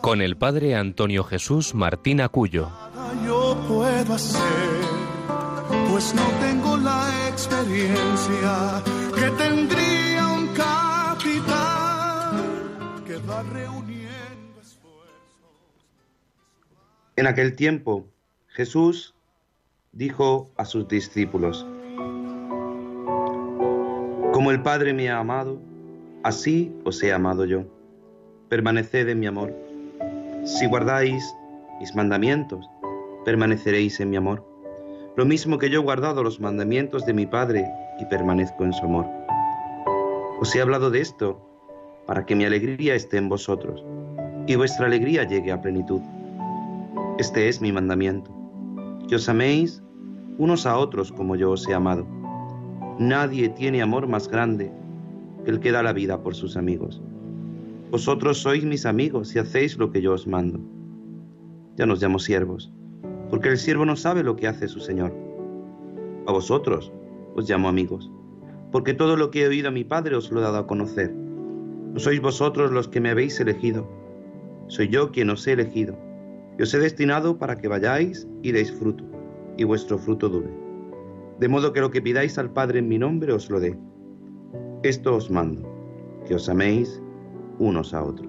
con el padre Antonio Jesús Martín Acuyo. Yo puedo hacer, pues no tengo la experiencia que tendría un capitán que va reuniendo esfuerzos. En aquel tiempo, Jesús dijo a sus discípulos, Como el Padre me ha amado, así os he amado yo. Permaneced en mi amor. Si guardáis mis mandamientos, permaneceréis en mi amor. Lo mismo que yo he guardado los mandamientos de mi Padre y permanezco en su amor. Os he hablado de esto para que mi alegría esté en vosotros y vuestra alegría llegue a plenitud. Este es mi mandamiento que os améis unos a otros como yo os he amado. Nadie tiene amor más grande que el que da la vida por sus amigos. Vosotros sois mis amigos y hacéis lo que yo os mando. Ya nos llamo siervos, porque el siervo no sabe lo que hace su Señor. A vosotros os llamo amigos, porque todo lo que he oído a mi Padre os lo he dado a conocer. No sois vosotros los que me habéis elegido, soy yo quien os he elegido y os he destinado para que vayáis y deis fruto, y vuestro fruto dure. De modo que lo que pidáis al Padre en mi nombre os lo dé. Esto os mando, que os améis unos a otros.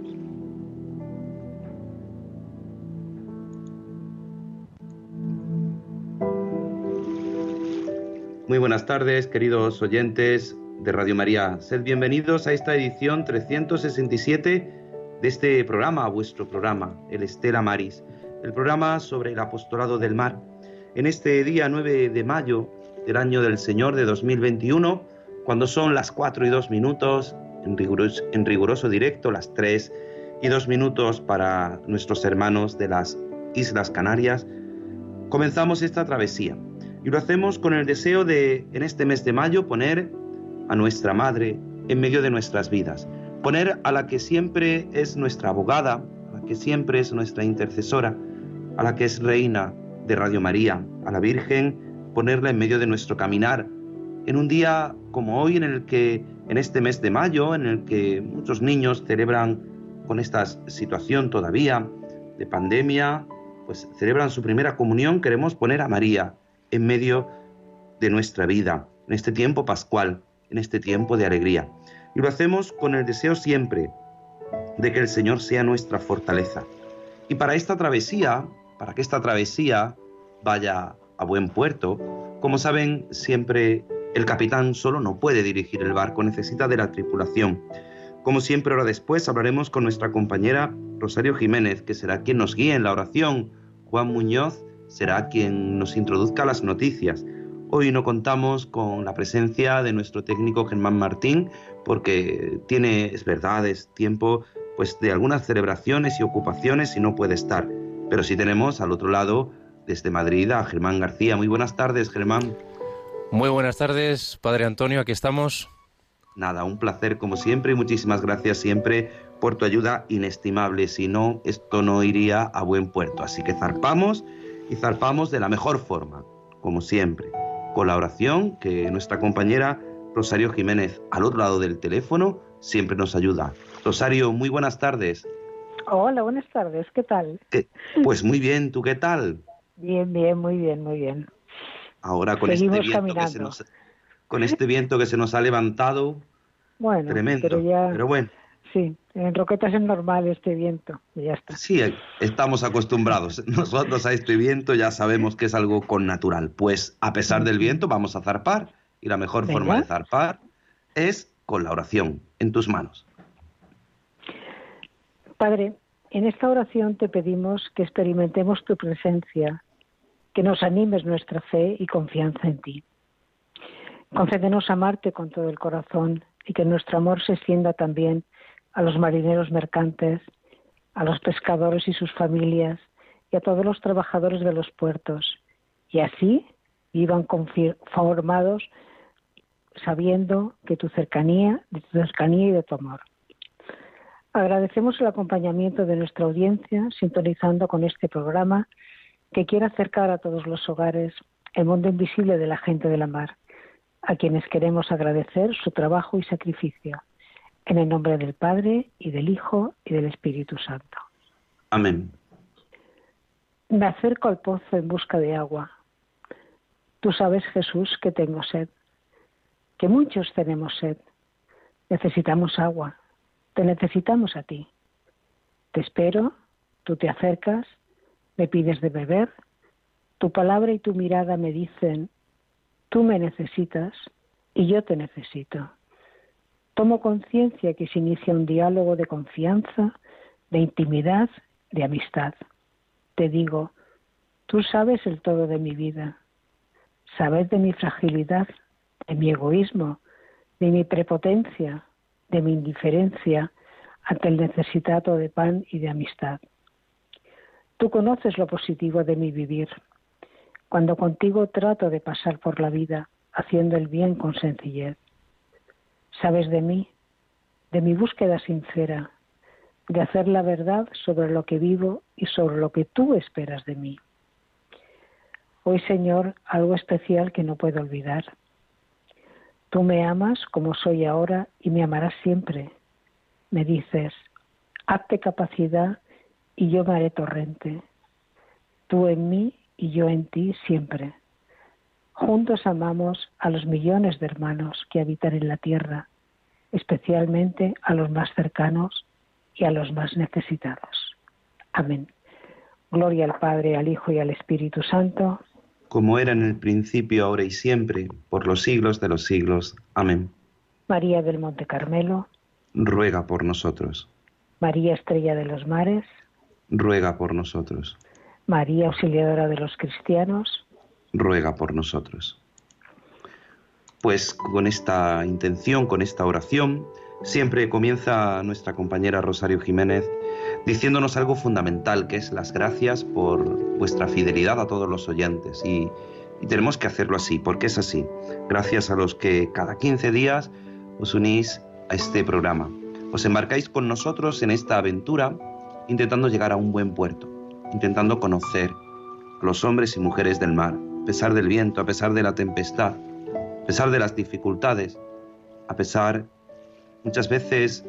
Muy buenas tardes, queridos oyentes de Radio María. Sed bienvenidos a esta edición 367 de este programa, vuestro programa, el Estela Maris el programa sobre el apostolado del mar. En este día 9 de mayo del año del Señor de 2021, cuando son las 4 y 2 minutos, en riguroso, directo, las 3 y 2 minutos para nuestros hermanos de las Islas Canarias, comenzamos esta travesía. Y lo hacemos con el deseo de, en este mes de mayo, poner a nuestra Madre en medio de nuestras vidas. Poner a la que siempre es nuestra abogada, a la que siempre es nuestra intercesora, a la que es reina de Radio María, a la Virgen, ponerla en medio de nuestro caminar, en un día como hoy en el que, en este mes de mayo, en el que muchos niños celebran con esta situación todavía de pandemia, pues celebran su primera comunión, queremos poner a María en medio de nuestra vida, en este tiempo pascual, en este tiempo de alegría. Y lo hacemos con el deseo siempre de que el Señor sea nuestra fortaleza. Y para esta travesía para que esta travesía vaya a buen puerto. Como saben, siempre el capitán solo no puede dirigir el barco, necesita de la tripulación. Como siempre, ahora después hablaremos con nuestra compañera Rosario Jiménez, que será quien nos guíe en la oración. Juan Muñoz será quien nos introduzca las noticias. Hoy no contamos con la presencia de nuestro técnico Germán Martín, porque tiene, es verdad, es tiempo pues de algunas celebraciones y ocupaciones y no puede estar. Pero sí tenemos al otro lado, desde Madrid, a Germán García. Muy buenas tardes, Germán. Muy buenas tardes, Padre Antonio, aquí estamos. Nada, un placer como siempre y muchísimas gracias siempre por tu ayuda inestimable. Si no, esto no iría a buen puerto. Así que zarpamos y zarpamos de la mejor forma, como siempre, con la oración que nuestra compañera Rosario Jiménez al otro lado del teléfono siempre nos ayuda. Rosario, muy buenas tardes. Hola, buenas tardes, ¿qué tal? Pues muy bien, ¿tú qué tal? Bien, bien, muy bien, muy bien. Ahora con este viento que se nos con este viento que se nos ha levantado, bueno, tremendo, pero, ya, pero bueno. Sí, en Roquetas es normal este viento, y ya está. Sí, estamos acostumbrados. Nosotros a este viento ya sabemos que es algo con natural. Pues a pesar del viento vamos a zarpar y la mejor forma de zarpar es con la oración en tus manos. Padre, en esta oración te pedimos que experimentemos tu presencia, que nos animes nuestra fe y confianza en ti. Concédenos amarte con todo el corazón y que nuestro amor se extienda también a los marineros mercantes a los pescadores y sus familias y a todos los trabajadores de los puertos. Y así iban conformados sabiendo que tu cercanía, de tu cercanía y de tu amor. Agradecemos el acompañamiento de nuestra audiencia sintonizando con este programa que quiere acercar a todos los hogares el mundo invisible de la gente de la mar, a quienes queremos agradecer su trabajo y sacrificio. En el nombre del Padre y del Hijo y del Espíritu Santo. Amén. Me acerco al pozo en busca de agua. Tú sabes, Jesús, que tengo sed, que muchos tenemos sed. Necesitamos agua, te necesitamos a ti. Te espero, tú te acercas, me pides de beber, tu palabra y tu mirada me dicen, tú me necesitas y yo te necesito. Tomo conciencia que se inicia un diálogo de confianza, de intimidad, de amistad. Te digo, tú sabes el todo de mi vida, sabes de mi fragilidad, de mi egoísmo, de mi prepotencia, de mi indiferencia ante el necesitado de pan y de amistad. Tú conoces lo positivo de mi vivir. Cuando contigo trato de pasar por la vida haciendo el bien con sencillez. Sabes de mí, de mi búsqueda sincera, de hacer la verdad sobre lo que vivo y sobre lo que tú esperas de mí. Hoy, Señor, algo especial que no puedo olvidar. Tú me amas como soy ahora y me amarás siempre. Me dices, hazte capacidad y yo me haré torrente. Tú en mí y yo en ti siempre. Juntos amamos a los millones de hermanos que habitan en la tierra, especialmente a los más cercanos y a los más necesitados. Amén. Gloria al Padre, al Hijo y al Espíritu Santo. Como era en el principio, ahora y siempre, por los siglos de los siglos. Amén. María del Monte Carmelo. Ruega por nosotros. María Estrella de los Mares. Ruega por nosotros. María Auxiliadora de los Cristianos. Ruega por nosotros. Pues con esta intención, con esta oración, Siempre comienza nuestra compañera Rosario Jiménez diciéndonos algo fundamental, que es las gracias por vuestra fidelidad a todos los oyentes. Y, tenemos que hacerlo así, porque es así. Gracias a los que cada 15 días os unís a este programa. Os embarcáis con nosotros en esta aventura intentando llegar a un buen puerto, intentando conocer los hombres y mujeres del mar, a pesar del viento, a pesar de la tempestad, a pesar de las dificultades, a pesar muchas veces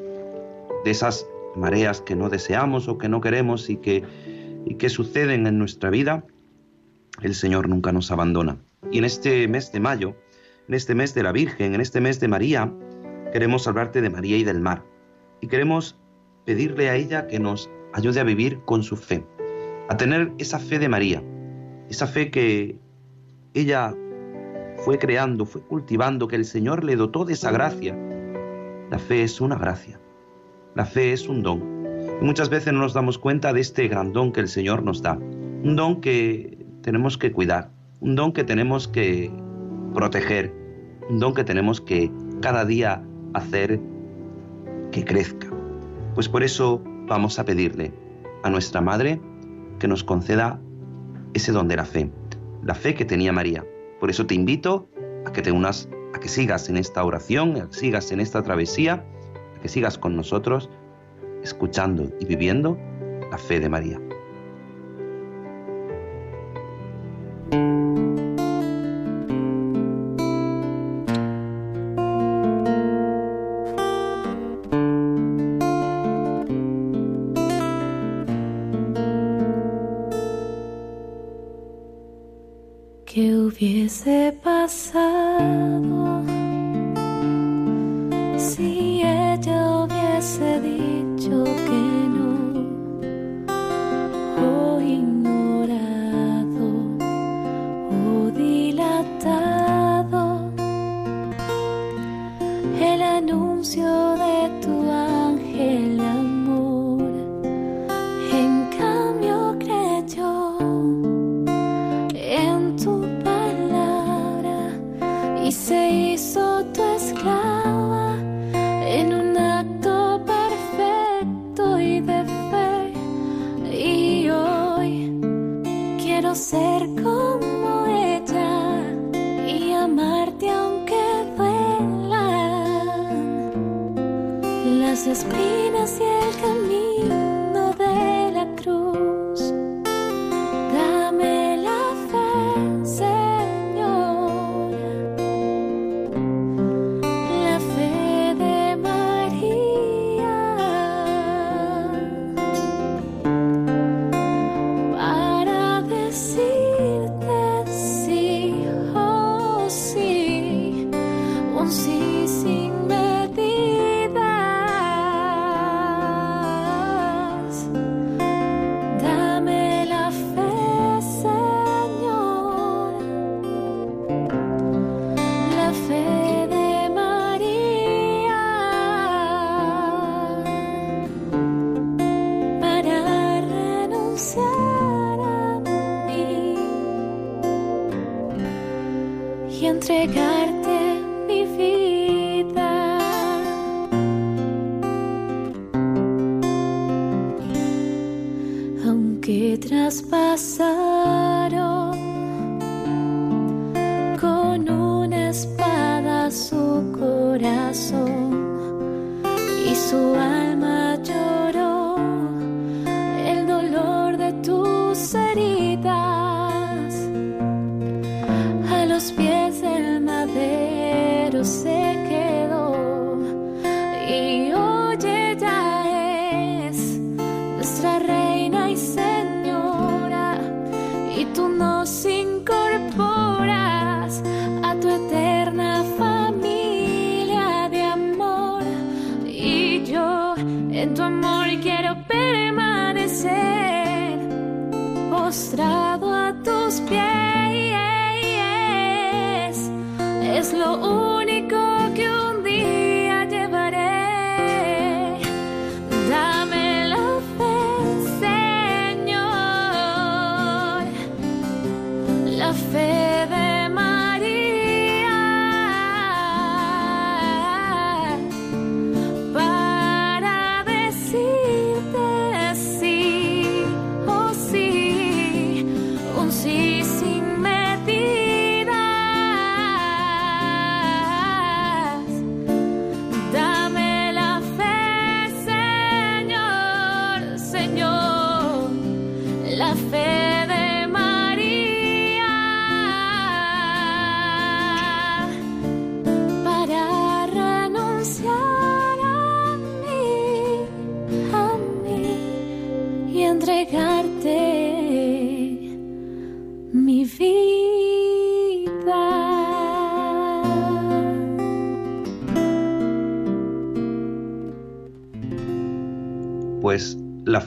de esas mareas que no deseamos o que no queremos y que, y que suceden en nuestra vida, el Señor nunca nos abandona. Y en este mes de mayo, en este mes de la Virgen, en este mes de María, queremos hablarte de María y del mar. Y queremos pedirle a ella que nos ayude a vivir con su fe, a tener esa fe de María, esa fe que ella fue creando, fue cultivando, que el Señor le dotó de esa gracia la fe es una gracia. La fe es un don. Y muchas veces no nos damos cuenta de este gran don que el Señor nos da. Un don que tenemos que cuidar. Un don que tenemos que proteger. Un don que tenemos que cada día hacer que crezca. Pues por eso vamos a pedirle a nuestra Madre que nos conceda ese don de la fe. La fe que tenía María. Por eso te invito a que te unas a que sigas en esta oración, a que sigas en esta travesía, a que sigas con nosotros, escuchando y viviendo la fe de María.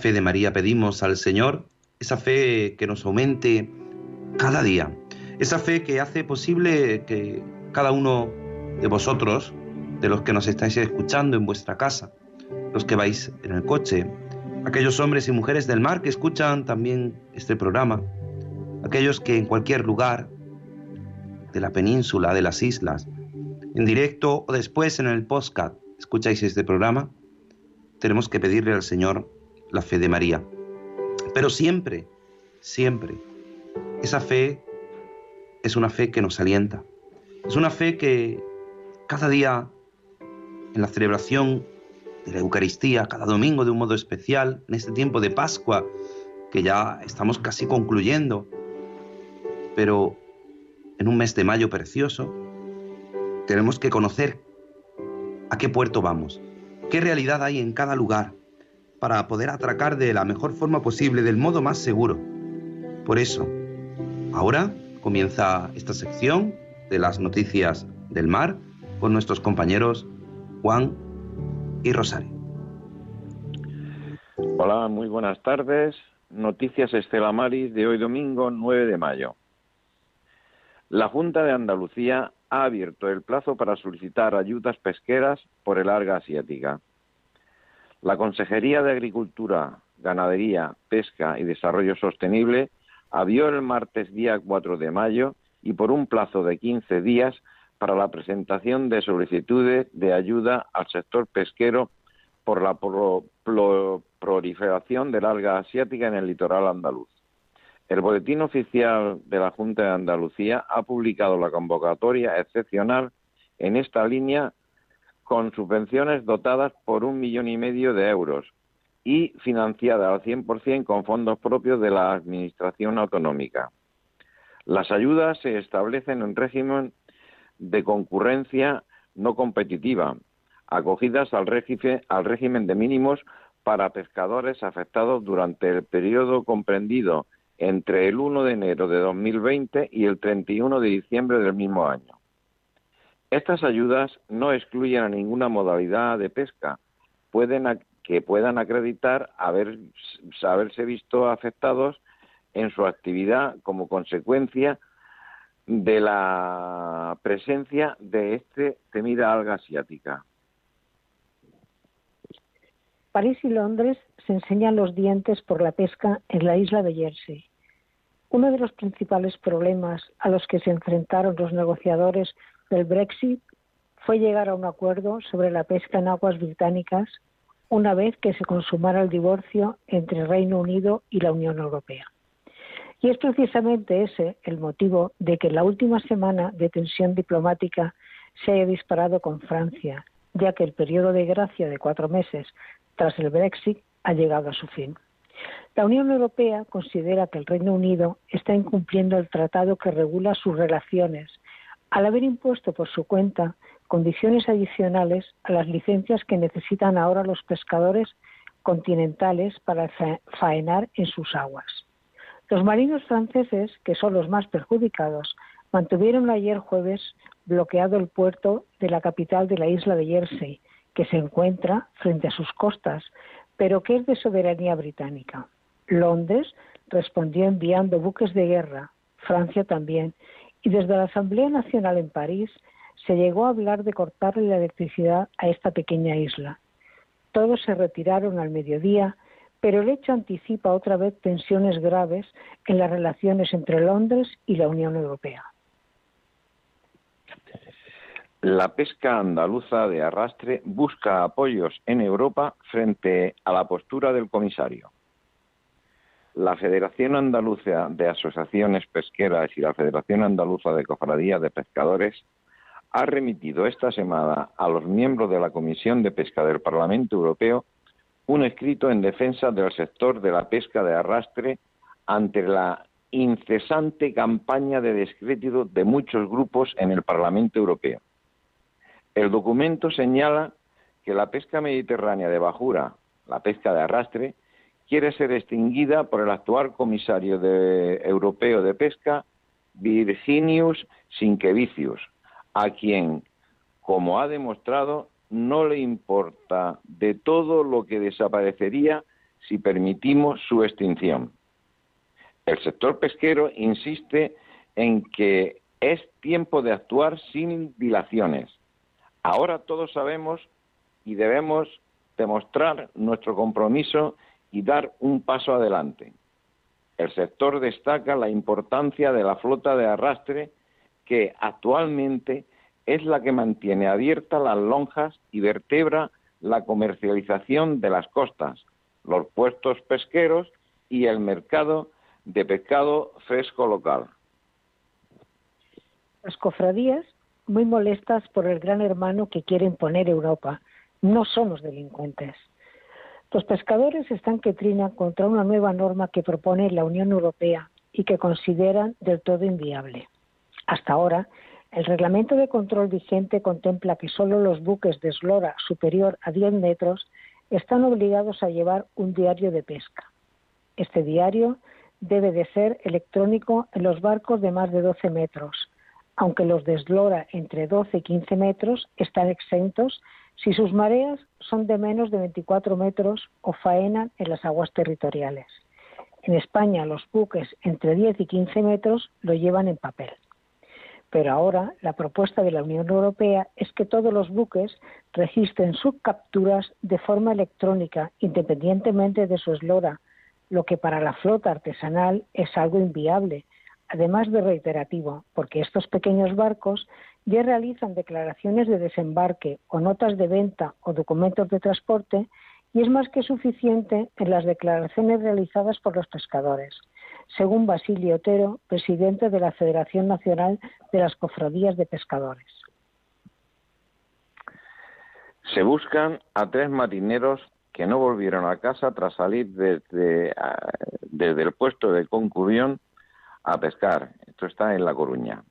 Fe de María pedimos al Señor, esa fe que nos aumente cada día, esa fe que hace posible que cada uno de vosotros, de los que nos estáis escuchando en vuestra casa, los que vais en el coche, aquellos hombres y mujeres del mar que escuchan también este programa, aquellos que en cualquier lugar de la península, de las islas, en directo o después en el podcast, escucháis este programa, tenemos que pedirle al Señor la fe de María. Pero siempre, siempre, esa fe es una fe que nos alienta. Es una fe que cada día en la celebración de la Eucaristía, cada domingo de un modo especial, en este tiempo de Pascua, que ya estamos casi concluyendo, pero en un mes de mayo precioso, tenemos que conocer a qué puerto vamos, qué realidad hay en cada lugar, para poder atracar de la mejor forma posible, del modo más seguro. Por eso, ahora comienza esta sección de las noticias del mar con nuestros compañeros Juan y Rosario. Hola, muy buenas tardes. Noticias Estela Maris de hoy domingo 9 de mayo. La Junta de Andalucía ha abierto el plazo para solicitar ayudas pesqueras por el alga asiática. La Consejería de Agricultura, Ganadería, Pesca y Desarrollo Sostenible abrió el martes día 4 de mayo y por un plazo de 15 días para la presentación de solicitudes de ayuda al sector pesquero por la proliferación del alga asiática en el litoral andaluz. El Boletín Oficial de la Junta de Andalucía ha publicado la convocatoria excepcional en esta línea con subvenciones dotadas por un millón y medio de euros y financiada al 100% con fondos propios de la Administración Autonómica. Las ayudas se establecen en régimen de concurrencia no competitiva, acogidas al, régimen de mínimos para pescadores afectados durante el periodo comprendido entre el 1 de enero de 2020 y el 31 de diciembre del mismo año. Estas ayudas no excluyen a ninguna modalidad de pesca pueden, que puedan acreditar haber, haberse visto afectados en su actividad como consecuencia de la presencia de este temida alga asiática. París y Londres se enseñan los dientes por la pesca en la isla de Jersey. Uno de los principales problemas a los que se enfrentaron los negociadores del Brexit fue llegar a un acuerdo sobre la pesca en aguas británicas una vez que se consumara el divorcio entre Reino Unido y la Unión Europea. Y es precisamente ese el motivo de que la última semana de tensión diplomática se haya disparado con Francia, ya que el periodo de gracia de cuatro meses tras el Brexit ha llegado a su fin. La Unión Europea considera que el Reino Unido está incumpliendo el tratado que regula sus relaciones al haber impuesto por su cuenta condiciones adicionales a las licencias que necesitan ahora los pescadores continentales para faenar en sus aguas. Los marinos franceses, que son los más perjudicados, mantuvieron ayer jueves bloqueado el puerto de la capital de la isla de Jersey, que se encuentra frente a sus costas, pero que es de soberanía británica. Londres respondió enviando buques de guerra, Francia también, y desde la Asamblea Nacional en París se llegó a hablar de cortarle la electricidad a esta pequeña isla. Todos se retiraron al mediodía, pero el hecho anticipa otra vez tensiones graves en las relaciones entre Londres y la Unión Europea. La pesca andaluza de arrastre busca apoyos en Europa frente a la postura del comisario. La Federación Andaluza de Asociaciones Pesqueras y la Federación Andaluza de Cofradías de Pescadores ha remitido esta semana a los miembros de la Comisión de Pesca del Parlamento Europeo un escrito en defensa del sector de la pesca de arrastre ante la incesante campaña de descrédito de muchos grupos en el Parlamento Europeo. El documento señala que la pesca mediterránea de bajura, la pesca de arrastre, quiere ser extinguida por el actual comisario europeo de pesca, Virginius Sinkevicius, a quien, como ha demostrado, no le importa de todo lo que desaparecería si permitimos su extinción. El sector pesquero insiste en que es tiempo de actuar sin dilaciones Ahora todos sabemos y debemos demostrar nuestro compromiso y dar un paso adelante. El sector destaca la importancia de la flota de arrastre que actualmente es la que mantiene abiertas las lonjas y vertebra la comercialización de las costas, los puestos pesqueros y el mercado de pescado fresco local. Las cofradías muy molestas por el gran hermano que quiere imponer Europa. No somos delincuentes. Los pescadores están que trinan contra una nueva norma que propone la Unión Europea y que consideran del todo inviable. Hasta ahora, el reglamento de control vigente contempla que solo los buques de eslora superior a 10 metros están obligados a llevar un diario de pesca. Este diario debe de ser electrónico en los barcos de más de 12 metros aunque los deslora entre 12 y 15 metros están exentos si sus mareas son de menos de 24 metros o faenan en las aguas territoriales. En España los buques entre 10 y 15 metros lo llevan en papel. Pero ahora la propuesta de la Unión Europea es que todos los buques registren sus capturas de forma electrónica independientemente de su eslora, lo que para la flota artesanal es algo inviable, además de reiterativo, porque estos pequeños barcos ya realizan declaraciones de desembarque o notas de venta o documentos de transporte y es más que suficiente en las declaraciones realizadas por los pescadores, según Basilio Otero, presidente de la Federación Nacional de las Cofradías de Pescadores. Se buscan a tres marineros que no volvieron a casa tras salir desde, desde el puesto de Concurrión a pescar. Esto está en La Coruña.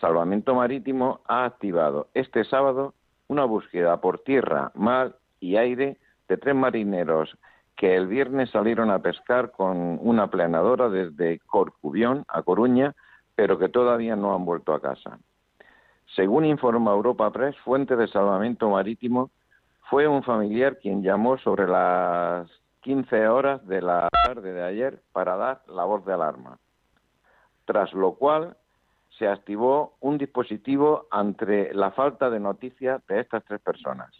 Salvamento Marítimo ha activado este sábado una búsqueda por tierra, mar y aire de tres marineros que el viernes salieron a pescar con una planadora desde Corcubión a Coruña, pero que todavía no han vuelto a casa. Según informa Europa Press, fuente de salvamento marítimo, fue un familiar quien llamó sobre las 15 horas de la tarde de ayer para dar la voz de alarma, tras lo cual se activó un dispositivo ante la falta de noticias de estas tres personas.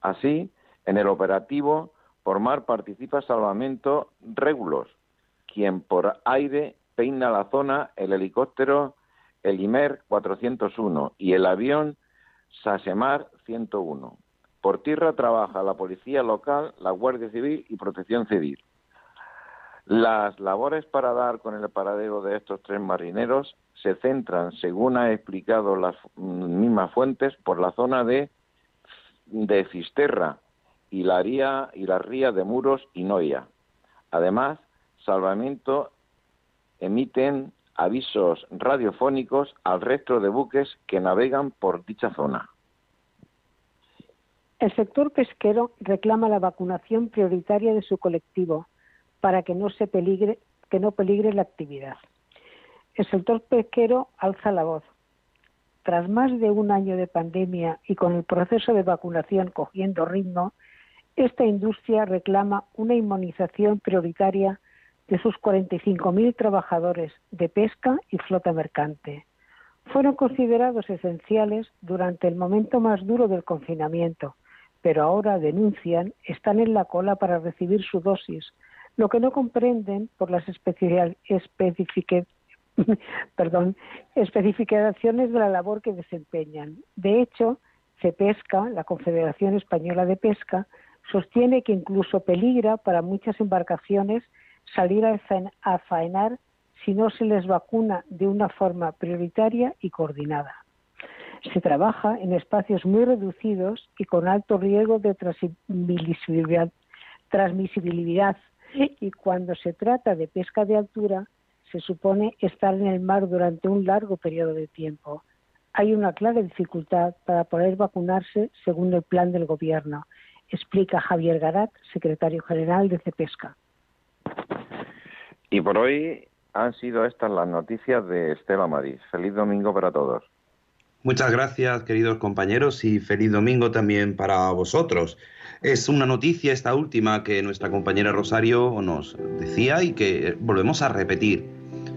Así, en el operativo, por mar participa Salvamento Regulos, quien por aire peina la zona el helicóptero el IMER 401 y el avión Sasemar 101. Por tierra trabaja la policía local, la Guardia Civil y Protección Civil. Las labores para dar con el paradero de estos tres marineros se centran, según ha explicado las mismas fuentes, por la zona de, de Fisterra y la, ría, y la ría de Muros y Noia. Además, Salvamento emiten avisos radiofónicos al resto de buques que navegan por dicha zona. El sector pesquero reclama la vacunación prioritaria de su colectivo para que no se peligre, que no peligre la actividad. El sector pesquero alza la voz. Tras más de un año de pandemia y con el proceso de vacunación cogiendo ritmo, esta industria reclama una inmunización prioritaria de sus 45.000 trabajadores de pesca y flota mercante. Fueron considerados esenciales durante el momento más duro del confinamiento, pero ahora denuncian están en la cola para recibir su dosis, lo que no comprenden por las especificaciones de la labor que desempeñan. De hecho, CEPESCA, la Confederación Española de Pesca, sostiene que incluso peligra para muchas embarcaciones salir a faenar si no se les vacuna de una forma prioritaria y coordinada. Se trabaja en espacios muy reducidos y con alto riesgo de transmisibilidad, transmisibilidad y cuando se trata de pesca de altura se supone estar en el mar durante un largo periodo de tiempo. Hay una clara dificultad para poder vacunarse según el plan del Gobierno, explica Javier Garat, secretario general de CEPESCA. Y por hoy han sido estas las noticias de Estela Maris. Feliz domingo para todos. Muchas gracias, queridos compañeros, y feliz domingo también para vosotros. Es una noticia esta última que nuestra compañera Rosario nos decía y que volvemos a repetir.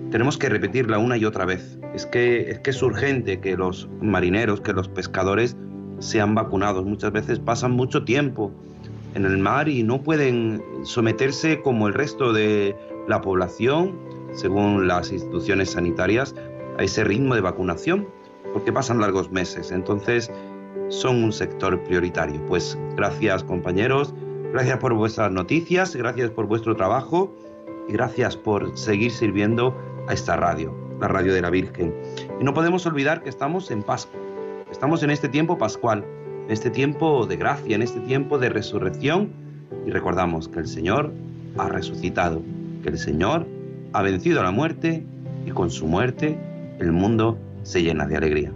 Tenemos que repetirla una y otra vez. Es que es, que es urgente que los marineros, que los pescadores sean vacunados. Muchas veces pasan mucho tiempo en el mar y no pueden someterse como el resto de la población, según las instituciones sanitarias, a ese ritmo de vacunación, porque pasan largos meses. Entonces, son un sector prioritario. Pues gracias compañeros, gracias por vuestras noticias, gracias por vuestro trabajo y gracias por seguir sirviendo a esta radio, la radio de la Virgen. Y no podemos olvidar que estamos en Pascua, estamos en este tiempo pascual en este tiempo de gracia, en este tiempo de resurrección, y recordamos que el Señor ha resucitado, que el Señor ha vencido la muerte y con su muerte el mundo se llena de alegría.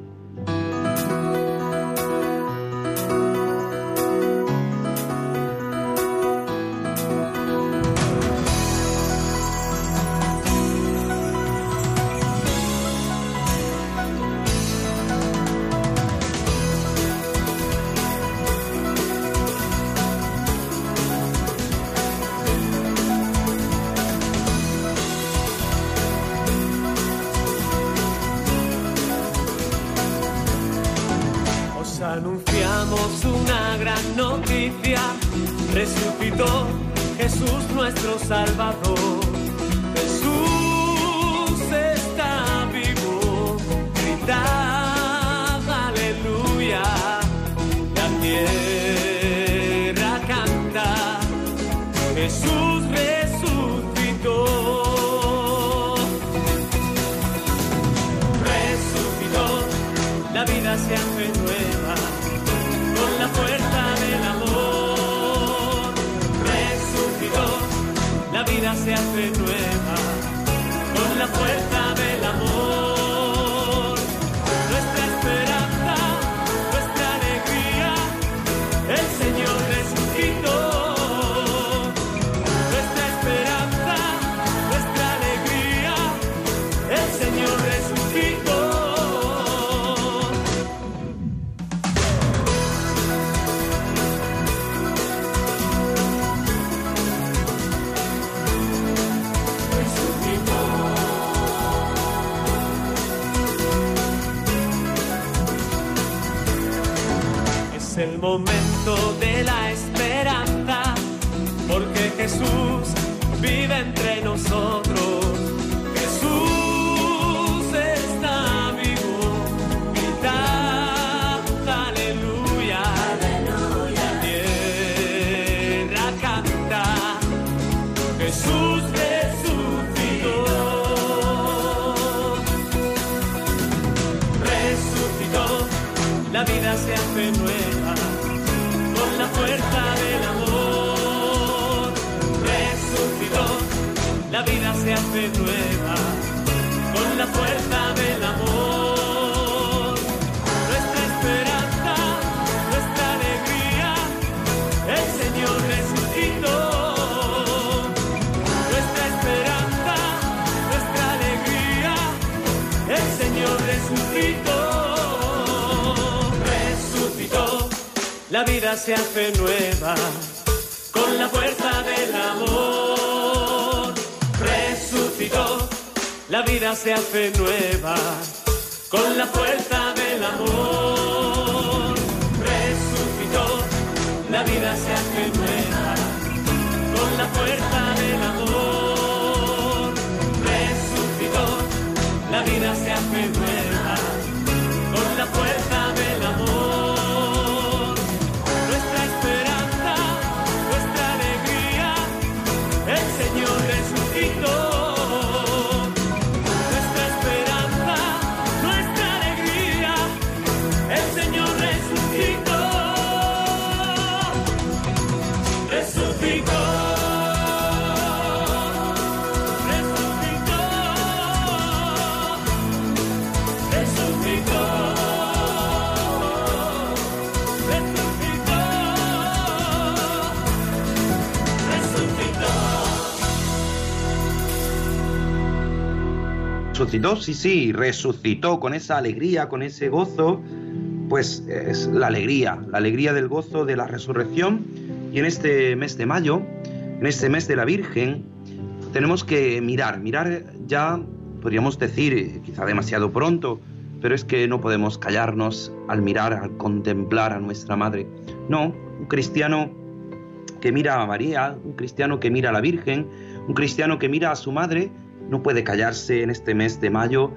resucitó Jesús nuestro Salvador. Jesús está vivo, gritad aleluya, la tierra canta, Jesús resucitó. Resucitó, la vida se ha se hace nueva con momento de la esperanza, porque Jesús vive entre nosotros. Jesús está vivo, gritad aleluya, aleluya. La tierra canta, Jesús resucitó. Resucitó, la vida se hace nueva se hace nueva con la fuerza del amor. Nuestra esperanza, nuestra alegría, el Señor resucitó. Nuestra esperanza, nuestra alegría, el Señor resucitó. la vida se hace nueva con la fuerza del amor. La vida se hace nueva con la fuerza del amor. Resucitó, la vida se hace nueva con la fuerza del amor. Resucitó, la vida se hace nueva con la fuerza del amor. resucitó, sí, sí, resucitó con esa alegría, con ese gozo, pues es la alegría, la alegría del gozo de la resurrección. Y en este mes de mayo, en este mes de la Virgen, tenemos que mirar, mirar ya, podríamos decir, quizá demasiado pronto, pero es que no podemos callarnos al mirar, al contemplar a nuestra Madre. No, un cristiano que mira a María, un cristiano que mira a la Virgen, un cristiano que mira a su Madre, no puede callarse en este mes de mayo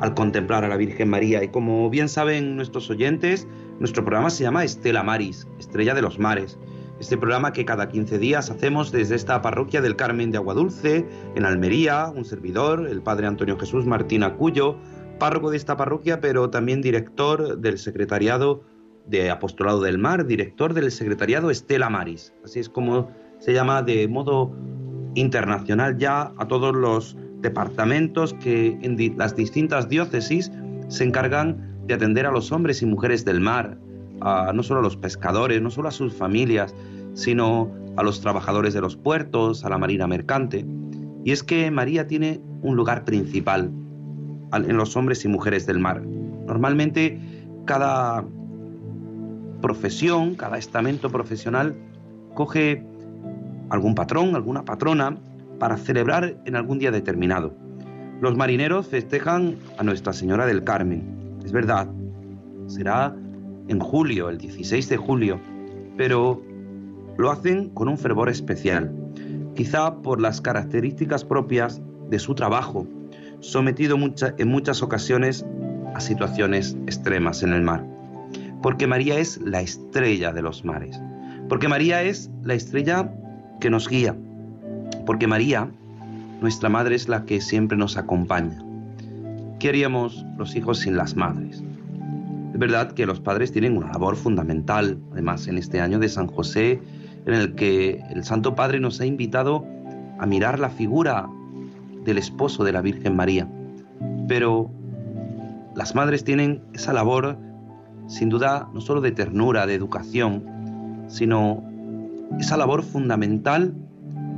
al contemplar a la Virgen María. Y como bien saben nuestros oyentes, nuestro programa se llama Estela Maris, Estrella de los Mares. Este programa que cada 15 días hacemos desde esta parroquia del Carmen de Aguadulce, en Almería, un servidor, el padre Antonio Jesús Martín Acuyo, párroco de esta parroquia, pero también director del secretariado de Apostolado del Mar, director del secretariado Estela Maris. Así es como se llama de modo internacional ya a todos los departamentos que en las distintas diócesis se encargan de atender a los hombres y mujeres del mar, no solo a los pescadores, no solo a sus familias, sino a los trabajadores de los puertos, a la marina mercante. Y es que María tiene un lugar principal en los hombres y mujeres del mar. Normalmente cada profesión, cada estamento profesional coge algún patrón, alguna patrona para celebrar en algún día determinado. Los marineros festejan a Nuestra Señora del Carmen. Es verdad, será en julio, el 16 de julio, pero lo hacen con un fervor especial, quizá por las características propias de su trabajo, sometido en muchas ocasiones a situaciones extremas en el mar. Porque María es la estrella de los mares, porque María es la estrella que nos guía, porque María, nuestra madre, es la que siempre nos acompaña. ¿Qué haríamos los hijos sin las madres? Es verdad que los padres tienen una labor fundamental, además en este año de San José, en el que el Santo Padre nos ha invitado a mirar la figura del esposo de la Virgen María. Pero las madres tienen esa labor, sin duda, no solo de ternura, de educación, sino esa labor fundamental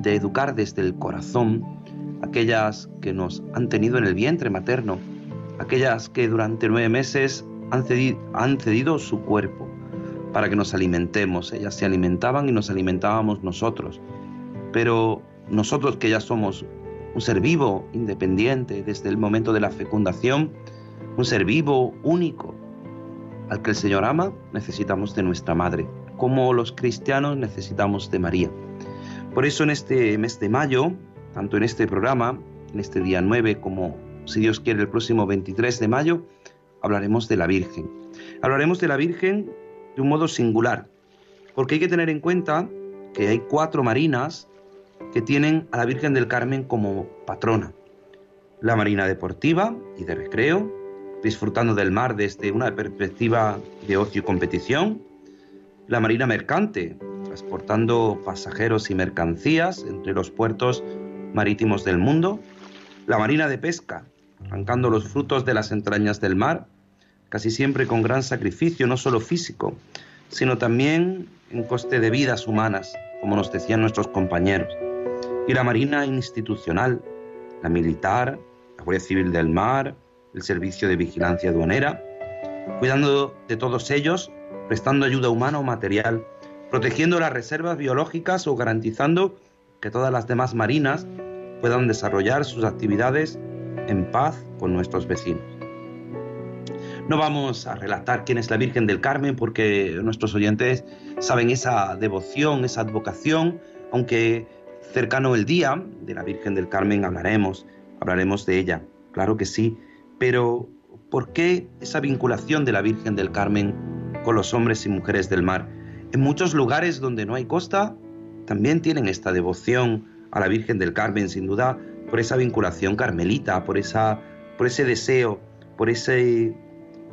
de educar desde el corazón aquellas que nos han tenido en el vientre materno, aquellas que durante nueve meses han cedido, han cedido su cuerpo para que nos alimentemos. Ellas se alimentaban y nos alimentábamos nosotros. Pero nosotros que ya somos un ser vivo, independiente, desde el momento de la fecundación, un ser vivo, único, al que el Señor ama, necesitamos de nuestra Madre, como los cristianos necesitamos de María. Por eso en este mes de mayo, tanto en este programa, en este día 9, como si Dios quiere el próximo 23 de mayo, hablaremos de la Virgen. Hablaremos de la Virgen de un modo singular, porque hay que tener en cuenta que hay cuatro marinas que tienen a la Virgen del Carmen como patrona. La marina deportiva y de recreo, disfrutando del mar desde una perspectiva de ocio y competición. La marina mercante, transportando pasajeros y mercancías entre los puertos marítimos del mundo. La marina de pesca, arrancando los frutos de las entrañas del mar, casi siempre con gran sacrificio, no solo físico, sino también en coste de vidas humanas, como nos decían nuestros compañeros. Y la marina institucional, la militar, la Guardia Civil del Mar, el Servicio de Vigilancia Aduanera, cuidando de todos ellos, prestando ayuda humana o material, protegiendo las reservas biológicas o garantizando que todas las demás marinas puedan desarrollar sus actividades en paz con nuestros vecinos. No vamos a relatar quién es la Virgen del Carmen porque nuestros oyentes saben esa devoción, esa advocación, aunque cercano el día de la Virgen del Carmen hablaremos, hablaremos de ella, claro que sí, pero ¿por qué esa vinculación de la Virgen del Carmen con los hombres y mujeres del mar? En muchos lugares donde no hay costa también tienen esta devoción a la Virgen del Carmen, sin duda, por esa vinculación carmelita, por, esa, por ese deseo, por ese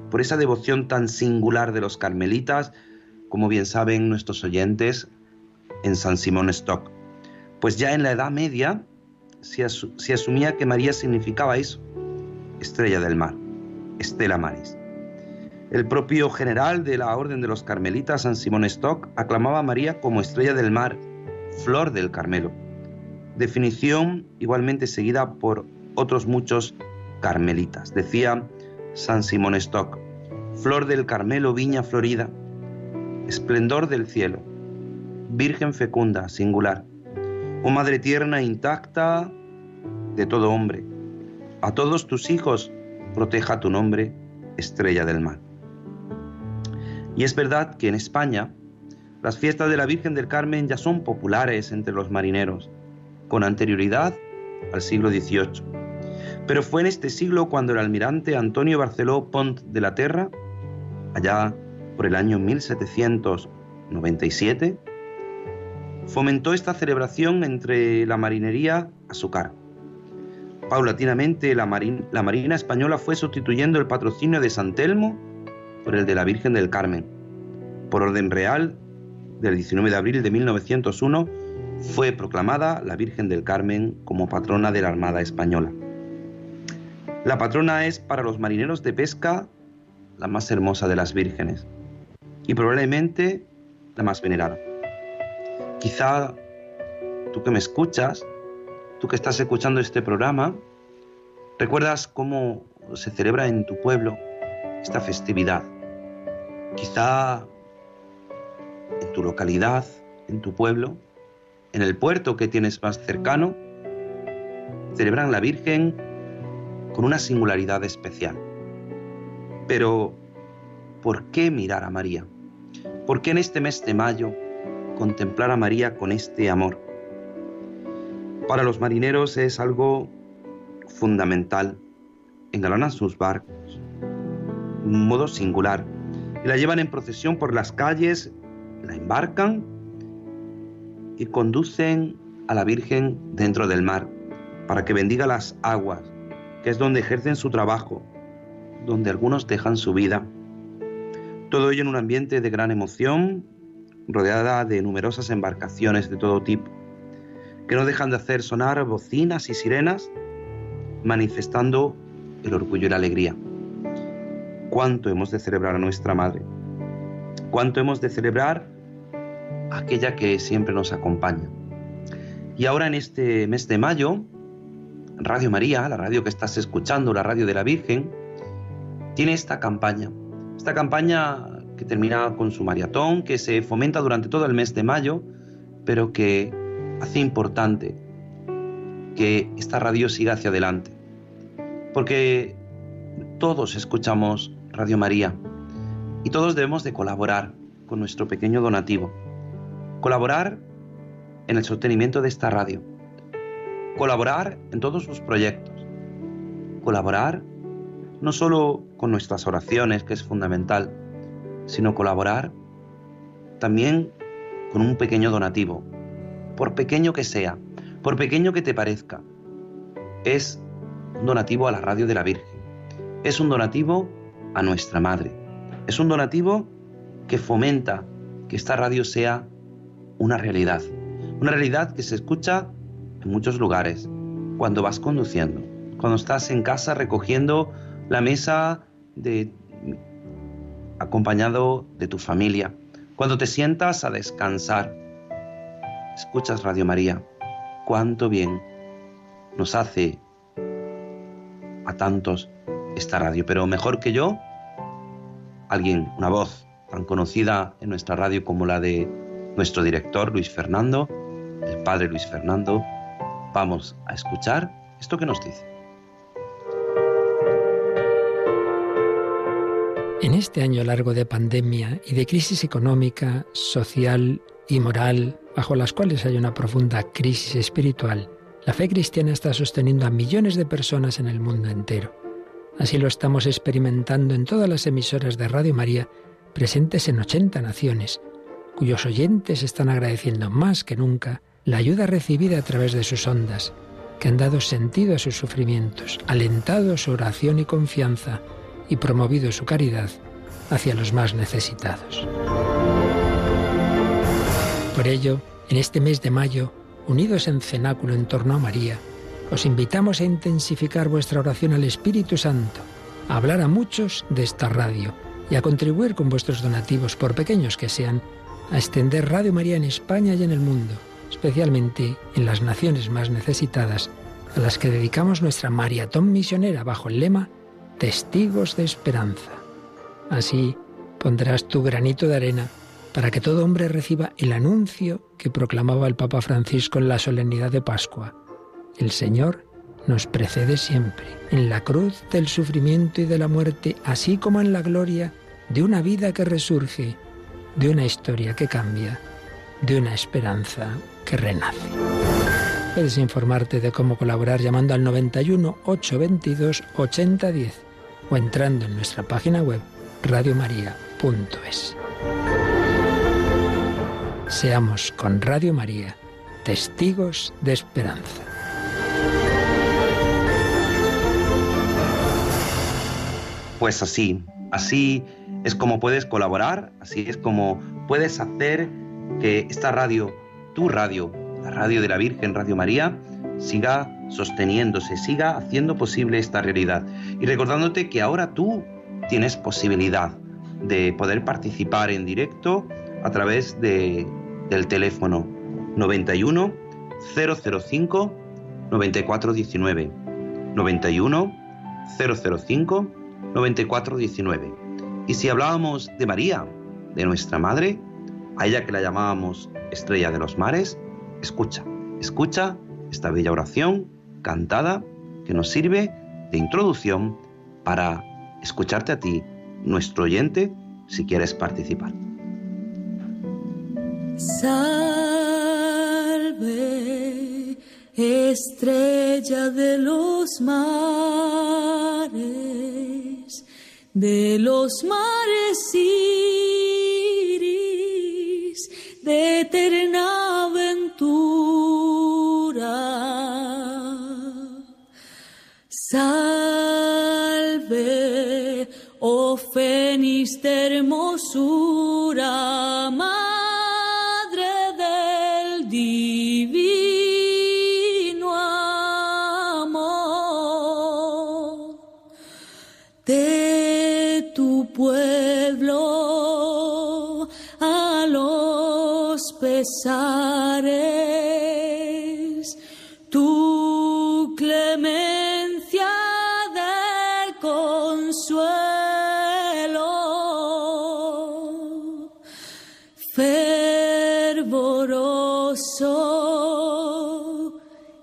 por esa devoción tan singular de los carmelitas, como bien saben nuestros oyentes, en San Simón Stock. Pues ya en la Edad Media se, asumía que María significaba eso, estrella del mar, Estela Maris. El propio general de la Orden de los Carmelitas, San Simón Stock, aclamaba a María como estrella del mar, flor del Carmelo. Definición igualmente seguida por otros muchos carmelitas. Decía San Simón Stock, flor del Carmelo, viña florida, esplendor del cielo, virgen fecunda, singular, oh madre tierna intacta de todo hombre, a todos tus hijos proteja tu nombre, estrella del mar. Y es verdad que en España las fiestas de la Virgen del Carmen ya son populares entre los marineros, con anterioridad al siglo XVIII. Pero fue en este siglo cuando el almirante Antonio Barceló Pont de la Terra, allá por el año 1797, fomentó esta celebración entre la marinería a su cargo. Paulatinamente la, la Marina Española fue sustituyendo el patrocinio de San Telmo por el de la Virgen del Carmen. Por orden real, del 19 de abril de 1901, fue proclamada la Virgen del Carmen como patrona de la Armada Española. La patrona es para los marineros de pesca la más hermosa de las vírgenes y probablemente la más venerada. Quizá tú que me escuchas, tú que estás escuchando este programa, recuerdas cómo se celebra en tu pueblo esta festividad. Quizá en tu localidad, en tu pueblo, en el puerto que tienes más cercano, celebran la Virgen con una singularidad especial. Pero, ¿por qué mirar a María? ¿Por qué en este mes de mayo contemplar a María con este amor? Para los marineros es algo fundamental. Engalanan sus barcos, un modo singular, y la llevan en procesión por las calles, la embarcan y conducen a la Virgen dentro del mar para que bendiga las aguas que es donde ejercen su trabajo, donde algunos dejan su vida. Todo ello en un ambiente de gran emoción, rodeada de numerosas embarcaciones de todo tipo. que no dejan de hacer sonar bocinas y sirenas, manifestando el orgullo y la alegría. ¿Cuánto hemos de celebrar a nuestra Madre? ¿Cuánto hemos de celebrar a aquella que siempre nos acompaña? Y ahora en este mes de mayo, Radio María, la radio que estás escuchando, la radio de la Virgen, tiene esta campaña. Esta campaña que termina con su maratón, que se fomenta durante todo el mes de mayo, pero que hace importante que esta radio siga hacia adelante. Porque todos escuchamos Radio María y todos debemos de colaborar con nuestro pequeño donativo. Colaborar en el sostenimiento de esta radio. Colaborar en todos sus proyectos. Colaborar no solo con nuestras oraciones, que es fundamental, sino colaborar también con un pequeño donativo, por pequeño que sea, por pequeño que te parezca. Es un donativo a la radio de la Virgen, es un donativo a nuestra Madre, es un donativo que fomenta que esta radio sea una realidad, una realidad que se escucha en muchos lugares, cuando vas conduciendo, cuando estás en casa recogiendo la mesa de acompañado de tu familia, cuando te sientas a descansar. Escuchas Radio María. Cuánto bien nos hace a tantos esta radio, pero mejor que yo, alguien, una voz tan conocida en nuestra radio como la de nuestro director Luis Fernando, el padre Luis Fernando, vamos a escuchar esto que nos dice. En este año largo de pandemia y de crisis económica, social y moral, bajo las cuales hay una profunda crisis espiritual, la fe cristiana está sosteniendo a millones de personas en el mundo entero. Así lo estamos experimentando en todas las emisoras de Radio María presentes en 80 naciones, cuyos oyentes están agradeciendo más que nunca la ayuda recibida a través de sus ondas, que han dado sentido a sus sufrimientos, alentado su oración y confianza, y promovido su caridad hacia los más necesitados. Por ello, en este mes de mayo, unidos en cenáculo en torno a María, os invitamos a intensificar vuestra oración al Espíritu Santo, a hablar a muchos de esta radio y a contribuir con vuestros donativos, por pequeños que sean, a extender Radio María en España y en el mundo, especialmente en las naciones más necesitadas, a las que dedicamos nuestra maratón misionera bajo el lema testigos de esperanza. Así pondrás tu granito de arena para que todo hombre reciba el anuncio que proclamaba el Papa Francisco en la solemnidad de Pascua. El Señor nos precede siempre, en la cruz del sufrimiento y de la muerte, así como en la gloria de una vida que resurge, de una historia que cambia, de una esperanza que renace. Puedes informarte de cómo colaborar llamando al 91 822 8010 o entrando en nuestra página web radiomaria.es. Seamos con Radio María testigos de esperanza. Pues así, así es como puedes colaborar, así es como puedes hacer que esta radio, tu radio, la radio de la Virgen, Radio María, siga sosteniéndose, siga haciendo posible esta realidad. Y recordándote que ahora tú tienes posibilidad de poder participar en directo a través de, del teléfono 91 005 9419 91 005 9419. Y si hablábamos de María, de nuestra madre, a ella que la llamábamos estrella de los mares, escucha, escucha esta bella oración cantada que nos sirve de introducción para escucharte a ti, nuestro oyente, si quieres participar. Salve, estrella de los mares, de los mares iris, de eterna aventura. Salve, oh fénix de hermosura, pesares, tu clemencia del consuelo, fervoroso,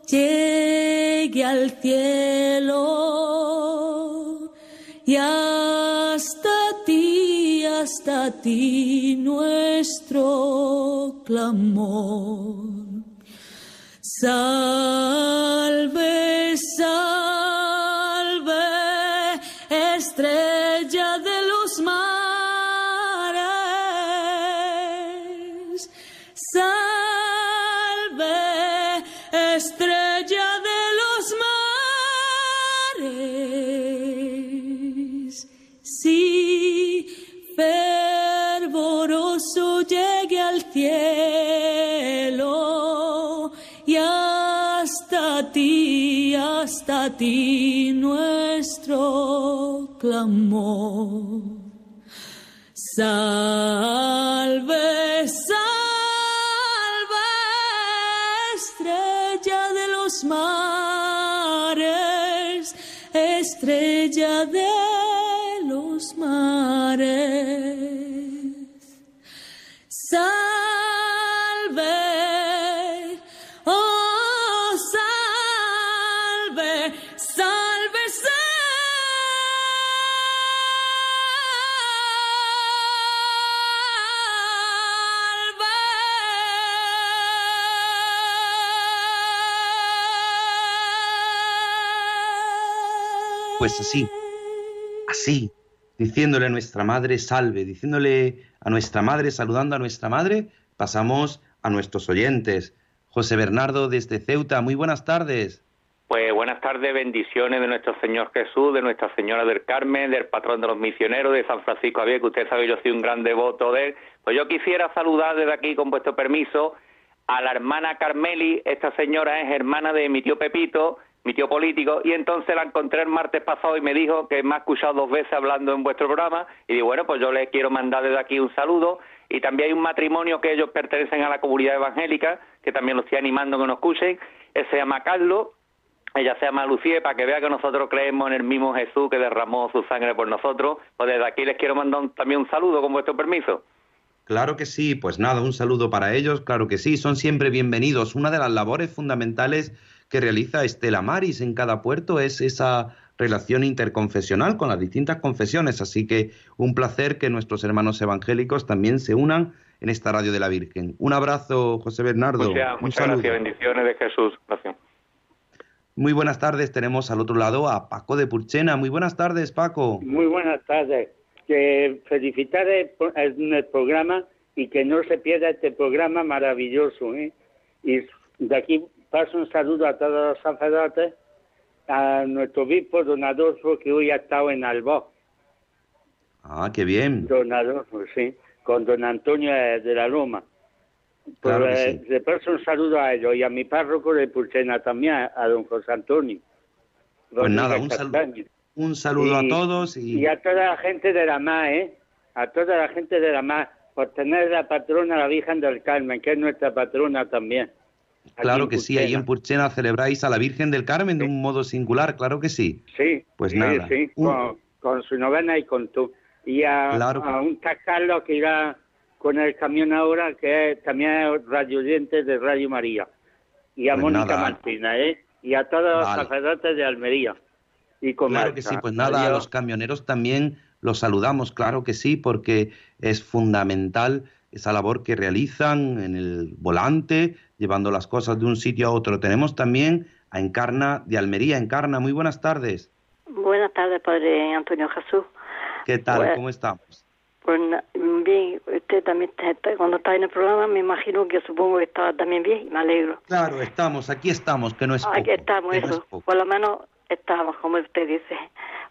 llegue al cielo y hasta ti, hasta ti nuestro clamor. Ti nuestro clamor. Salve, Pues así, así, diciéndole a nuestra madre salve, diciéndole a nuestra madre, saludando a nuestra madre, pasamos a nuestros oyentes. José Bernardo desde Ceuta, muy buenas tardes. Pues buenas tardes, bendiciones de nuestro Señor Jesús, de Nuestra Señora del Carmen, del patrón de los misioneros, de San Francisco Javier, que usted sabe yo soy un gran devoto de él. Pues yo quisiera saludar desde aquí, con vuestro permiso, a la hermana Carmeli. Esta señora es hermana de mi tío Pepito, mi tío político, y entonces la encontré el martes pasado y me dijo que me ha escuchado dos veces hablando en vuestro programa, y digo, bueno, pues yo le quiero mandar desde aquí un saludo, y también hay un matrimonio que ellos pertenecen a la comunidad evangélica, que también los estoy animando que nos escuchen, él se llama Carlos, ella se llama Lucía, para que vea que nosotros creemos en el mismo Jesús que derramó su sangre por nosotros, pues desde aquí les quiero mandar también un saludo, con vuestro permiso. Claro que sí, pues nada, un saludo para ellos, claro que sí, son siempre bienvenidos. Una de las labores fundamentales que realiza Estela Maris en cada puerto es esa relación interconfesional con las distintas confesiones, así que un placer que nuestros hermanos evangélicos también se unan en esta radio de la Virgen. Un abrazo, José Bernardo. Muchas, un muchas saludo. gracias, bendiciones de Jesús. Gracias. Muy buenas tardes, tenemos al otro lado a Paco de Purchena. Muy buenas tardes, Paco. Muy buenas tardes. Que felicitar el, el- el programa y que no se pierda este programa maravilloso. ¿eh? Y de aquí paso un saludo a todos los sacerdotes, a nuestro obispo don Adolfo, que hoy ha estado en Albó. Ah, qué bien. Don Adolfo, sí, con don Antonio de la Loma. Pues, Claro eh, sí. le paso un saludo a ellos y a mi párroco de Pulsena también, a, don José Antonio. Pues nada, un saludo, un saludo a todos y, Y a toda la gente de la MA, ¿eh? A toda la gente de la MA, por tener la patrona, la Virgen del Carmen, que es nuestra patrona también. Claro que sí, ahí en Purchena. Celebráis a la Virgen del Carmen de un modo singular, claro que sí. Sí. Pues sí, nada, Sí, un- con, con su novena y con tú. Y a, Claro. a un Carlos que irá con el camión ahora, que es, también es radio oyente de Radio María. Y a Pues Mónica. Martina, ¿eh? Y a todos los Vale. sacerdotes de Almería. Y con Claro que sí, pues nada, a los camioneros también los saludamos, claro que sí, porque es fundamental esa labor que realizan en el volante, llevando las cosas de un sitio a otro. Tenemos también a Encarna de Almería. Encarna, muy buenas tardes. Buenas tardes, Padre Antonio Jesús. ¿Qué tal? Pues- ¿Cómo estamos? Pues bien, usted también está- cuando está en el programa, me imagino que supongo que estaba también bien y me alegro. Claro, estamos, aquí estamos, que no es poco. Aquí estamos, que no es eso. poco. Por lo menos estamos, como usted dice.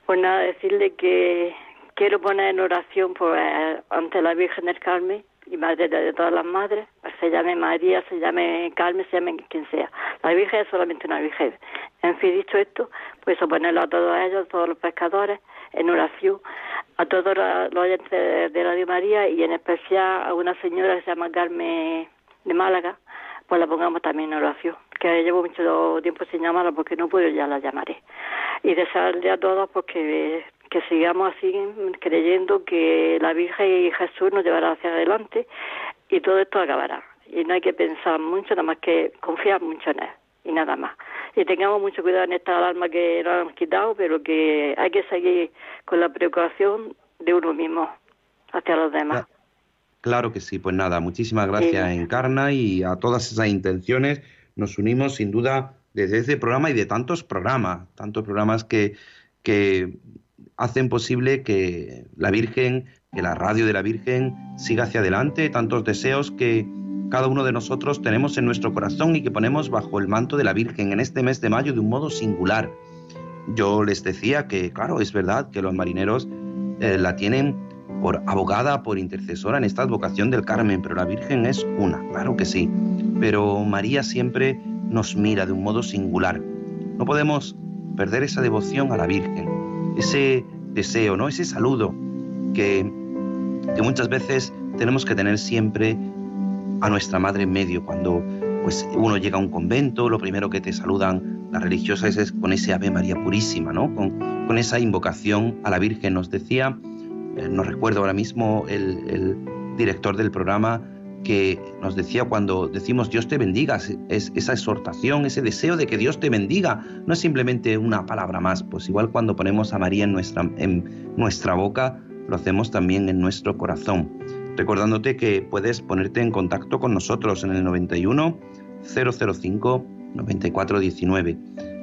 Pues nada, decirle que quiero poner en oración por, eh, ante la Virgen del Carmen y Madre de, todas las madres, se llame María, se llame Carmen, se llame quien sea. La Virgen es solamente una Virgen. En fin, dicho esto, pues oponerlo a todos ellos, a todos los pescadores, en oración, a todos los oyentes de, Radio María y en especial a una señora que se llama Carmen de Málaga, pues la pongamos también en oración, que llevo mucho tiempo sin llamarla porque no puedo, ya la llamaré. Y desearle a todos porque que sigamos así creyendo que la Virgen y Jesús nos llevará hacia adelante y todo esto acabará. Y no hay que pensar mucho, nada más que confiar mucho en Él y nada más. y tengamos mucho cuidado en esta alarma que nos han quitado, pero que hay que seguir con la preocupación de uno mismo hacia los demás. Claro que sí, pues nada, muchísimas gracias Encarna y a todas esas intenciones nos unimos sin duda desde este programa y de tantos programas, tantos programas que, que hacen posible que la Virgen, que la radio de la Virgen siga hacia adelante, tantos deseos que cada uno de nosotros tenemos en nuestro corazón y que ponemos bajo el manto de la Virgen en este mes de mayo de un modo singular. Yo les decía que, claro, es verdad que los marineros eh, la tienen por abogada, por intercesora en esta advocación del Carmen, pero la Virgen es una, claro que sí. Pero María siempre nos mira de un modo singular. No podemos perder esa devoción a la Virgen, ese deseo, ¿no? Ese saludo que, que muchas veces tenemos que tener siempre a nuestra madre en medio. Cuando pues uno llega a un convento, lo primero que te saludan las religiosas es con ese Ave María Purísima, ¿no? Con, con esa invocación a la Virgen. Nos decía eh, no recuerdo ahora mismo el, director del programa que nos decía cuando decimos Dios te bendiga, es esa exhortación, ese deseo de que Dios te bendiga, no es simplemente una palabra más, pues igual cuando ponemos a María en nuestra, en nuestra boca, lo hacemos también en nuestro corazón. Recordándote que puedes ponerte en contacto con nosotros en el 91 005 9419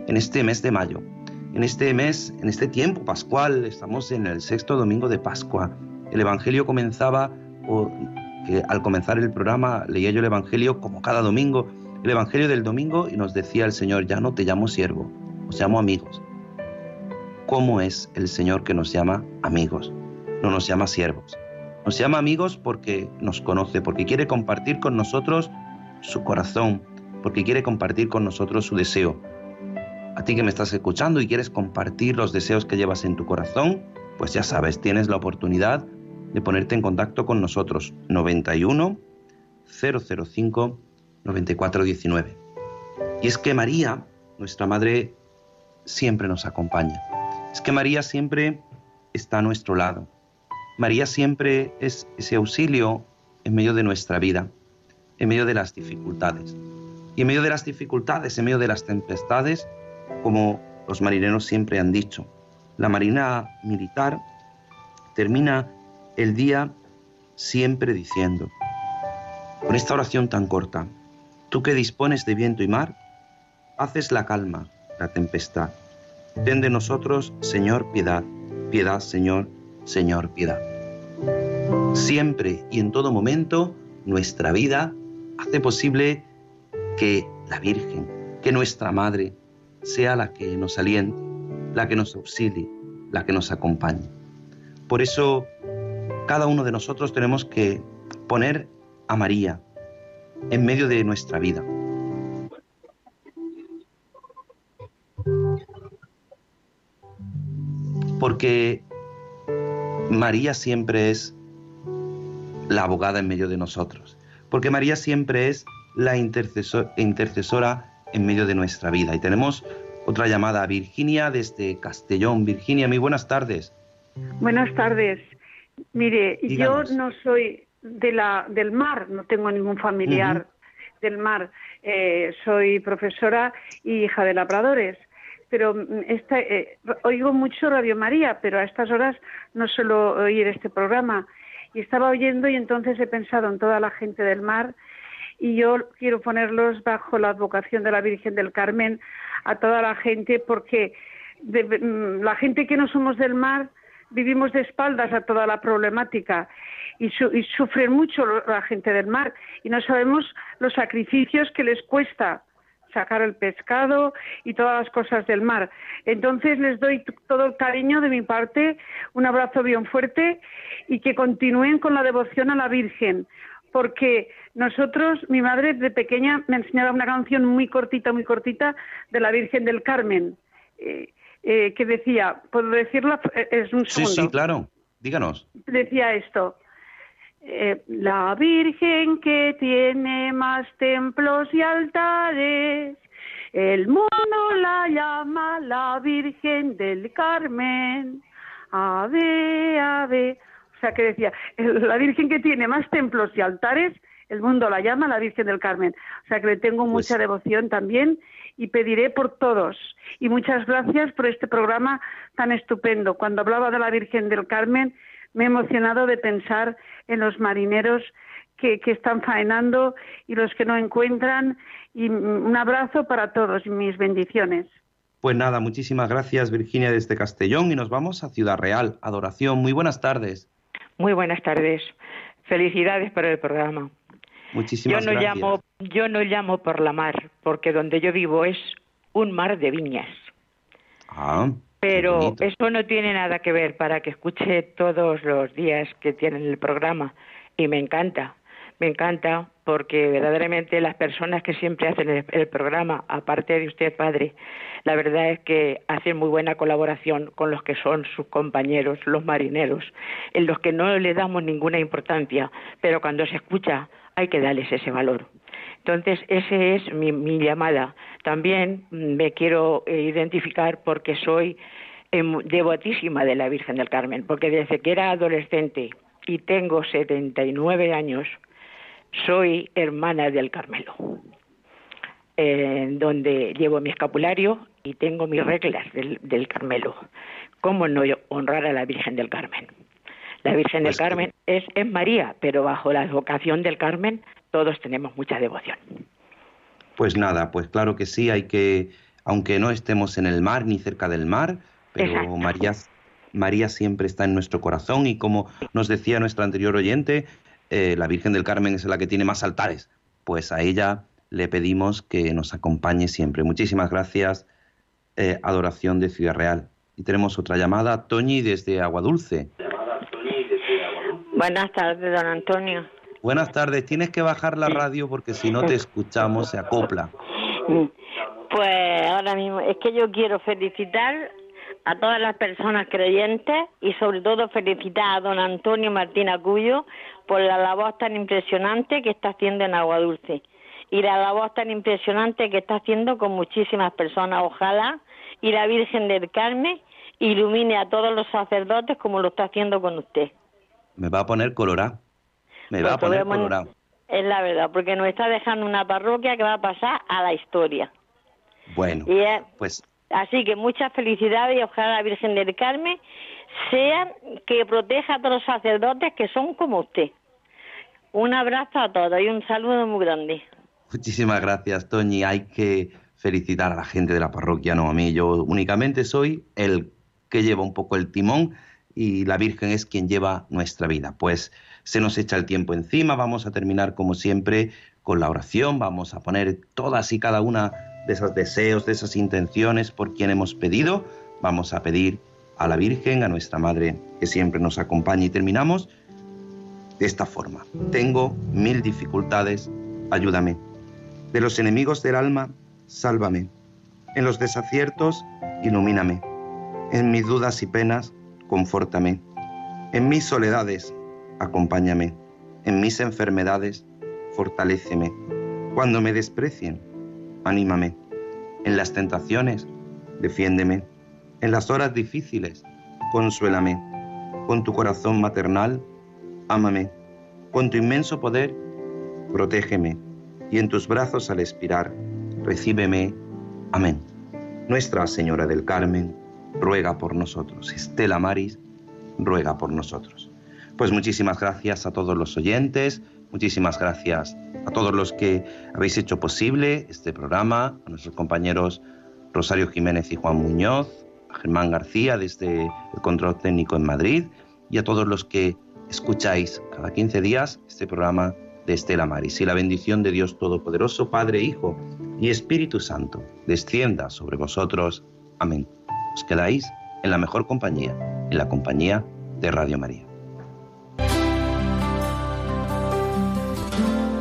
en este mes de mayo en este mes, en este tiempo pascual, estamos en el sexto domingo de Pascua. El Evangelio comenzaba, que al comenzar el programa leía yo el Evangelio como cada domingo, el Evangelio del domingo y nos decía el Señor, ya no te llamo siervo, os llamo amigos. ¿Cómo es el Señor que nos llama amigos? No nos llama siervos. Nos llama amigos porque nos conoce, porque quiere compartir con nosotros su corazón, porque quiere compartir con nosotros su deseo, a ti que me estás escuchando y quieres compartir los deseos que llevas en tu corazón, pues ya sabes, tienes la oportunidad de ponerte en contacto con nosotros 91 005 9419. Y es que María, nuestra madre, siempre nos acompaña. Es que María siempre está a nuestro lado. María siempre es ese auxilio en medio de nuestra vida, en medio de las dificultades. Y en medio de las dificultades, en medio de las tempestades, como los marineros siempre han dicho. La marina militar termina el día siempre diciendo, con esta oración tan corta, tú que dispones de viento y mar, haces la calma, la tempestad. Ten de nosotros, Señor, piedad, piedad, Señor, Señor, piedad. Siempre y en todo momento, nuestra vida hace posible que la Virgen, que nuestra Madre, sea la que nos aliente, la que nos auxilie, la que nos acompañe. Por eso, cada uno de nosotros tenemos que poner a María en medio de nuestra vida. Porque María siempre es la abogada en medio de nosotros. Porque María siempre es la intercesora en medio de nuestra vida. Y tenemos otra llamada a Virginia desde Castellón. Virginia, muy buenas tardes. Buenas tardes. Mire, yo no soy de la, del mar, no tengo ningún familiar del mar. Eh, soy profesora y hija de labradores. Pero mm, esta, eh, oigo mucho Radio María, pero a estas horas no suelo oír este programa. Y estaba oyendo y entonces he pensado en toda la gente del mar y yo quiero ponerlos bajo la advocación de la Virgen del Carmen a toda la gente porque mm, la gente que no somos del mar vivimos de espaldas a toda la problemática y, y sufren mucho la gente del mar y no sabemos los sacrificios que les cuesta sacar el pescado y todas las cosas del mar. Entonces les doy todo el cariño de mi parte, un abrazo bien fuerte y que continúen con la devoción a la Virgen, porque nosotros, mi madre de pequeña me enseñaba una canción muy cortita, muy cortita de la Virgen del Carmen, eh, eh, que decía, ¿puedo decirla? Eh, es un segundo. Sí, sí, claro, díganos. Decía esto, la Virgen que tiene más templos y altares, el mundo la llama la Virgen del Carmen, ave, ave. O sea, que decía, la Virgen que tiene más templos y altares el mundo la llama la Virgen del Carmen. O sea que le tengo Pues mucha devoción también y pediré por todos. Y muchas gracias por este programa tan estupendo. Cuando hablaba de la Virgen del Carmen, me he emocionado de pensar en los marineros que, que están faenando y los que no encuentran. Y un abrazo para todos y mis bendiciones. Pues nada, muchísimas gracias Virginia desde Castellón y nos vamos a Ciudad Real. Adoración, muy buenas tardes. Muy buenas tardes. Felicidades por el programa. Muchísimas yo no gracias. llamo, yo no llamo por la mar, porque donde yo vivo es un mar de viñas. Ah, Pero eso no tiene nada que ver para que escuche todos los días que tienen el programa. Y me encanta, me encanta porque verdaderamente las personas que siempre hacen el, el programa, aparte de usted, padre, la verdad es que hacen muy buena colaboración con los que son sus compañeros, los marineros, en los que no le damos ninguna importancia, pero cuando se escucha hay que darles ese valor. Entonces, esa es mi, mi llamada. También me quiero identificar porque soy em, devotísima de la Virgen del Carmen, porque desde que era adolescente y tengo 79 años, soy hermana del Carmelo, eh, donde llevo mi escapulario y tengo mis reglas del, del Carmelo. ¿Cómo no honrar a la Virgen del Carmen? La Virgen Pues del Carmen es, es María, pero bajo la vocación del Carmen todos tenemos mucha devoción. Pues nada, pues claro que sí, hay que, aunque no estemos en el mar ni cerca del mar, pero Exacto. María, María siempre está en nuestro corazón y como nos decía nuestra anterior oyente, eh, la Virgen del Carmen es la que tiene más altares, pues a ella le pedimos que nos acompañe siempre. Muchísimas gracias, eh, Adoración de Ciudad Real. Y tenemos otra llamada, Toñi desde Aguadulce. Buenas tardes, don Antonio. Buenas tardes, tienes que bajar la radio porque si no te escuchamos se acopla. Pues ahora mismo es que yo quiero felicitar a todas las personas creyentes y sobre todo felicitar a don Antonio Martín Acuyo por la labor tan impresionante que está haciendo en Agua Dulce y la labor tan impresionante que está haciendo con muchísimas personas. Ojalá y la Virgen del Carmen ilumine a todos los sacerdotes como lo está haciendo con usted. Me va a poner colorado. Me va a Pues poner colorado. Es la verdad, porque nos está dejando una parroquia que va a pasar a la historia. Bueno, Y es- pues Así que muchas felicidades y ojalá la Virgen del Carmen sea que proteja a todos los sacerdotes que son como usted. Un abrazo a todos y un saludo muy grande. muchísimas gracias, Toñi. Hay que felicitar a la gente de la parroquia, no a mí. Yo únicamente soy el que lleva un poco el timón y la Virgen es quien lleva nuestra vida. Pues se nos echa el tiempo encima. Vamos a terminar, como siempre, con la oración. Vamos a poner todas y cada una de esos deseos, de esas intenciones por quien hemos pedido. Vamos a pedir a la Virgen, a nuestra Madre, que siempre nos acompaña. Y terminamos de esta forma. Tengo mil dificultades, ayúdame. De los enemigos del alma, sálvame. En los desaciertos, ilumíname. En mis dudas y penas, confórtame. En mis soledades, acompáñame. En mis enfermedades, fortaléceme. Cuando me desprecien, anímame. En las tentaciones, defiéndeme. En las horas difíciles, consuélame. Con tu corazón maternal, ámame. Con tu inmenso poder, protégeme. Y en tus brazos al expirar, recíbeme. Amén. Nuestra Señora del Carmen, ruega por nosotros. Estela Maris, ruega por nosotros. Pues muchísimas gracias a todos los oyentes, muchísimas gracias a todos los que habéis hecho posible este programa, a nuestros compañeros Rosario Jiménez y Juan Muñoz, a Germán García desde el control técnico en Madrid y a todos los que escucháis cada 15 días este programa de Estela Maris. Y la bendición de Dios Todopoderoso, Padre, Hijo y Espíritu Santo, descienda sobre vosotros. Amén. Os quedáis en la mejor compañía, en la compañía de Radio María.